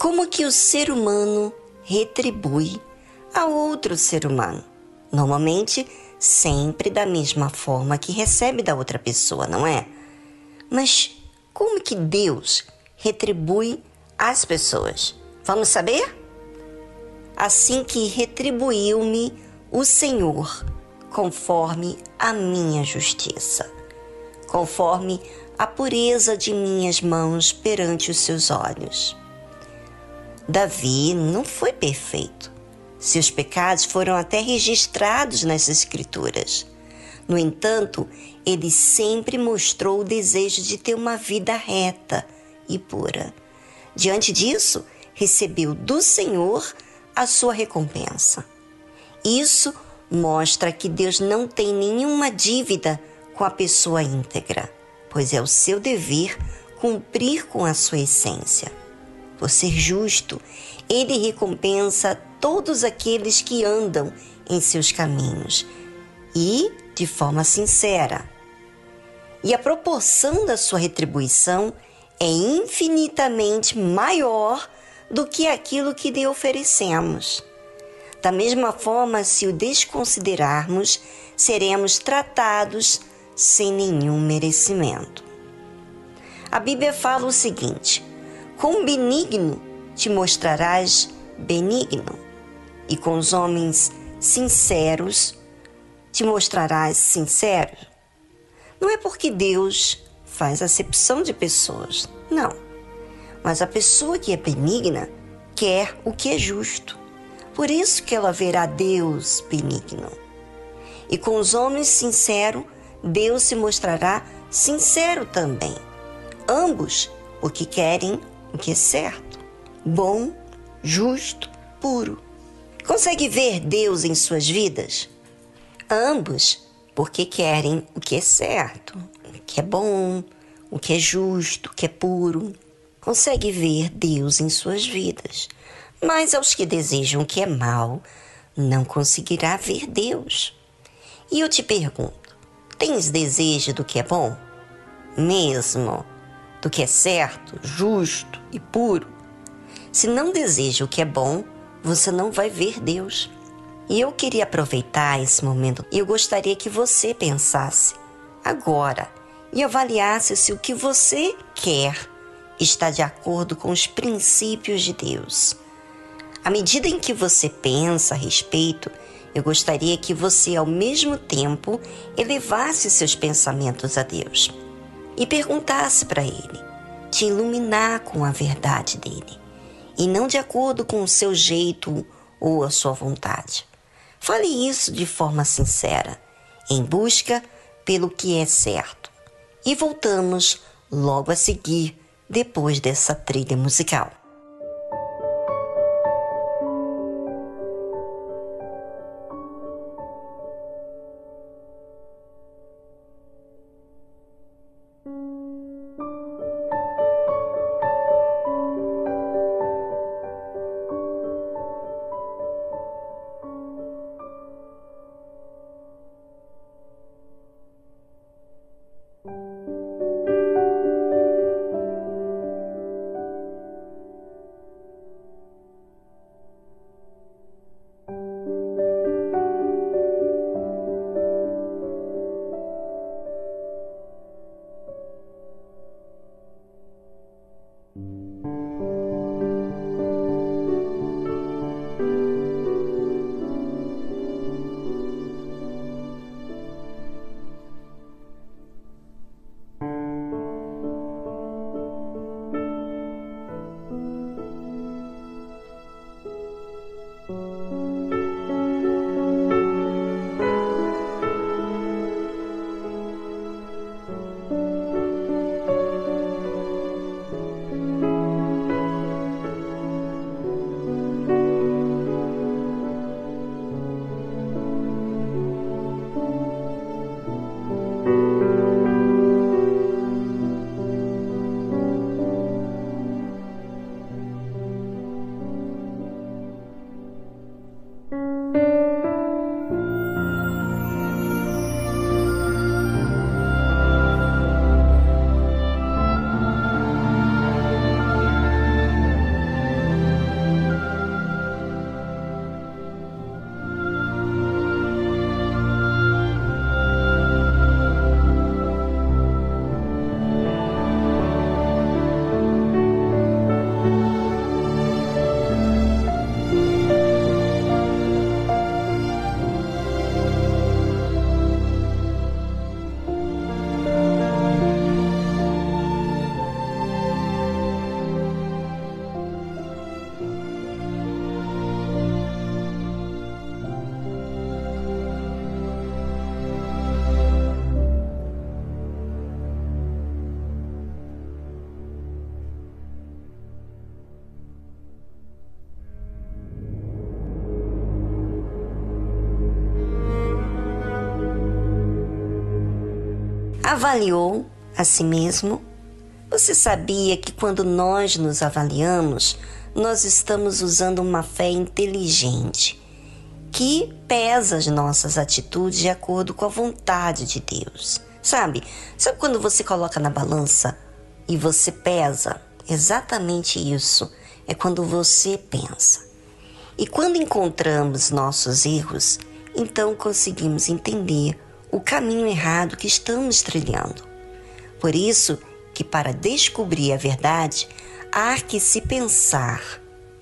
Como que o ser humano retribui a outro ser humano? Normalmente, sempre da mesma forma que recebe da outra pessoa, não é? Mas como que Deus retribui as pessoas? Vamos saber? Assim que retribuiu-me o Senhor conforme a minha justiça, conforme a pureza de minhas mãos perante os seus olhos. Davi não foi perfeito. Seus pecados foram até registrados nas Escrituras. No entanto, ele sempre mostrou o desejo de ter uma vida reta e pura. Diante disso, recebeu do Senhor a sua recompensa. Isso mostra que Deus não tem nenhuma dívida com a pessoa íntegra, pois é o seu dever cumprir com a sua essência. Por ser justo, ele recompensa todos aqueles que andam em seus caminhos e de forma sincera. E a proporção da sua retribuição é infinitamente maior do que aquilo que lhe oferecemos. Da mesma forma, se o desconsiderarmos, seremos tratados sem nenhum merecimento. A Bíblia fala o seguinte: com benigno te mostrarás benigno, e com os homens sinceros te mostrarás sincero. Não é porque Deus faz acepção de pessoas, não. Mas a pessoa que é benigna quer o que é justo. Por isso que ela verá Deus benigno. E com os homens sinceros, Deus se mostrará sincero também. Ambos porque querem o que é certo, bom, justo, puro. Consegue ver Deus em suas vidas? Ambos porque querem o que é certo, o que é bom, o que é justo, o que é puro. Consegue ver Deus em suas vidas mas aos que desejam o que é mal, não conseguirá ver Deus. E eu te pergunto: tens desejo do que é bom? Mesmo do que é certo, justo e puro? Se não deseja o que é bom, você não vai ver Deus. E eu queria aproveitar esse momento e eu gostaria que você pensasse agora e avaliasse se o que você quer está de acordo com os princípios de Deus. À medida em que você pensa a respeito, eu gostaria que você, ao mesmo tempo, elevasse seus pensamentos a Deus e perguntasse para Ele, te iluminar com a verdade dele, e não de acordo com o seu jeito ou a sua vontade. Fale isso de forma sincera, em busca pelo que é certo. E voltamos logo a seguir, depois dessa trilha musical. avaliou a si mesmo? Você sabia que quando nós nos avaliamos, nós estamos usando uma fé inteligente que pesa as nossas atitudes de acordo com a vontade de Deus. Sabe? Sabe quando você coloca na balança e você pesa? Exatamente isso. É quando você pensa. E quando encontramos nossos erros, então conseguimos entender o caminho errado que estamos trilhando. Por isso que para descobrir a verdade, há que se pensar,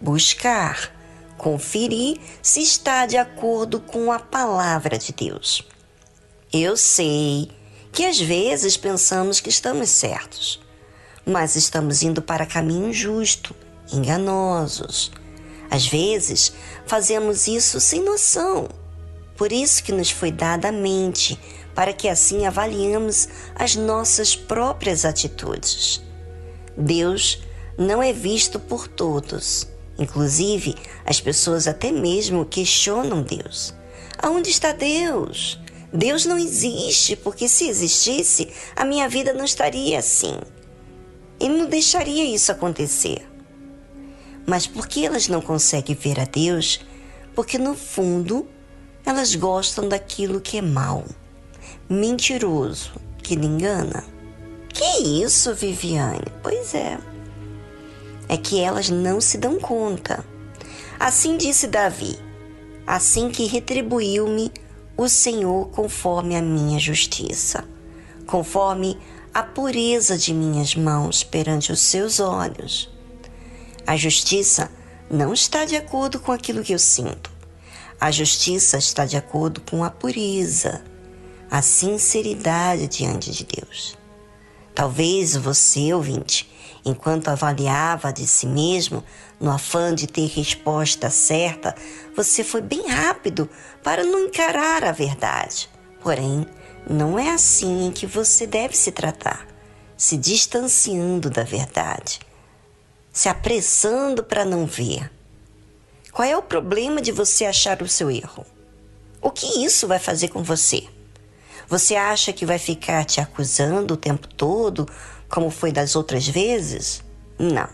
buscar, conferir se está de acordo com a palavra de Deus. Eu sei que às vezes pensamos que estamos certos, mas estamos indo para caminho justo, enganosos. Às vezes fazemos isso sem noção. Por isso que nos foi dada a mente, para que assim avaliemos as nossas próprias atitudes. Deus não é visto por todos. Inclusive, as pessoas até mesmo questionam Deus. Aonde está Deus? Deus não existe, porque se existisse, a minha vida não estaria assim. Ele não deixaria isso acontecer. Mas por que elas não conseguem ver a Deus? Porque no fundo, elas gostam daquilo que é mal, mentiroso, que lhe engana. Que isso, Viviane? Pois é é que elas não se dão conta. Assim disse Davi: Assim que retribuiu-me o Senhor conforme a minha justiça, conforme a pureza de minhas mãos perante os seus olhos. A justiça não está de acordo com aquilo que eu sinto. A justiça está de acordo com a pureza, a sinceridade diante de Deus. Talvez você, ouvinte, Enquanto avaliava de si mesmo, no afã de ter resposta certa, você foi bem rápido para não encarar a verdade. Porém, não é assim que você deve se tratar, se distanciando da verdade, se apressando para não ver. Qual é o problema de você achar o seu erro? O que isso vai fazer com você? Você acha que vai ficar te acusando o tempo todo como foi das outras vezes? Não.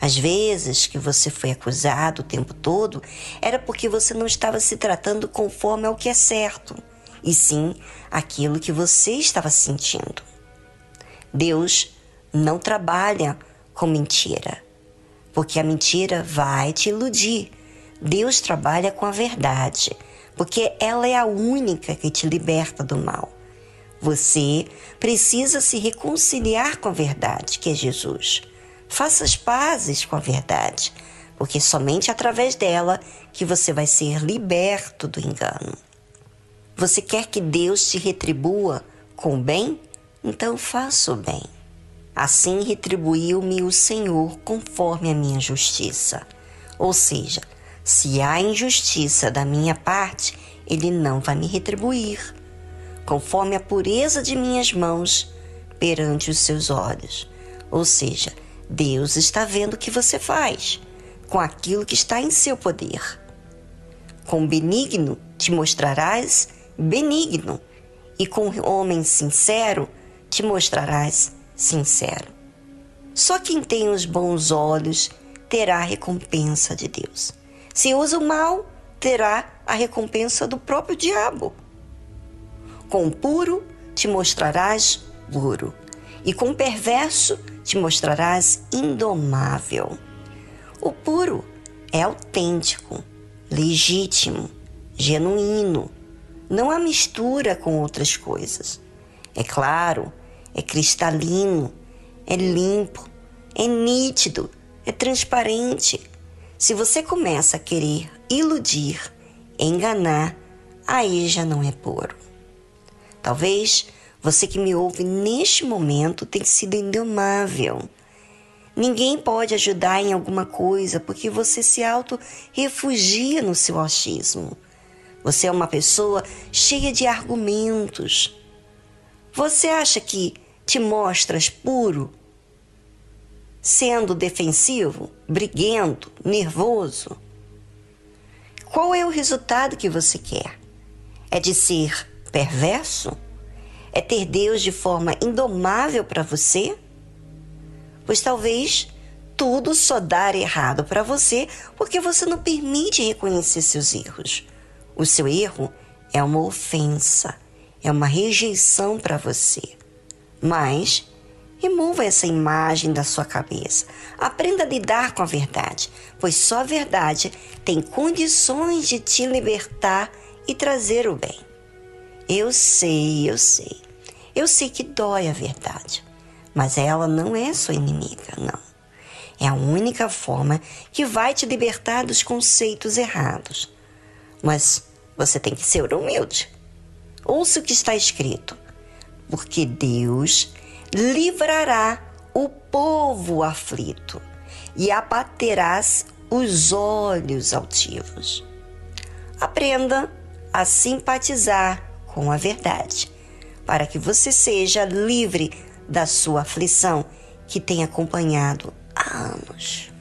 Às vezes que você foi acusado o tempo todo era porque você não estava se tratando conforme ao que é certo, e sim aquilo que você estava sentindo. Deus não trabalha com mentira, porque a mentira vai te iludir. Deus trabalha com a verdade, porque ela é a única que te liberta do mal. Você precisa se reconciliar com a verdade, que é Jesus. Faça as pazes com a verdade, porque somente através dela que você vai ser liberto do engano. Você quer que Deus te retribua com o bem? Então faça o bem. Assim retribuiu-me o Senhor conforme a minha justiça. Ou seja, se há injustiça da minha parte, Ele não vai me retribuir conforme a pureza de minhas mãos perante os seus olhos. Ou seja, Deus está vendo o que você faz com aquilo que está em seu poder. Com benigno te mostrarás benigno, e com homem sincero te mostrarás sincero. Só quem tem os bons olhos terá a recompensa de Deus. Se usa o mal, terá a recompensa do próprio diabo. Com o puro te mostrarás puro, e com o perverso te mostrarás indomável. O puro é autêntico, legítimo, genuíno. Não há mistura com outras coisas. É claro, é cristalino, é limpo, é nítido, é transparente. Se você começa a querer iludir, enganar, aí já não é puro. Talvez você que me ouve neste momento tenha sido indomável. Ninguém pode ajudar em alguma coisa porque você se auto-refugia no seu achismo. Você é uma pessoa cheia de argumentos. Você acha que te mostras puro, sendo defensivo, briguento, nervoso? Qual é o resultado que você quer? É de ser perverso? é ter Deus de forma indomável para você? Pois talvez tudo só dar errado para você porque você não permite reconhecer seus erros. O seu erro é uma ofensa, é uma rejeição para você. Mas remova essa imagem da sua cabeça. Aprenda a lidar com a verdade, pois só a verdade tem condições de te libertar e trazer o bem. Eu sei, eu sei. Eu sei que dói a verdade, mas ela não é sua inimiga, não. É a única forma que vai te libertar dos conceitos errados. Mas você tem que ser humilde. Ouça o que está escrito, porque Deus livrará o povo aflito e abaterás os olhos altivos. Aprenda a simpatizar com a verdade, para que você seja livre da sua aflição que tem acompanhado há anos.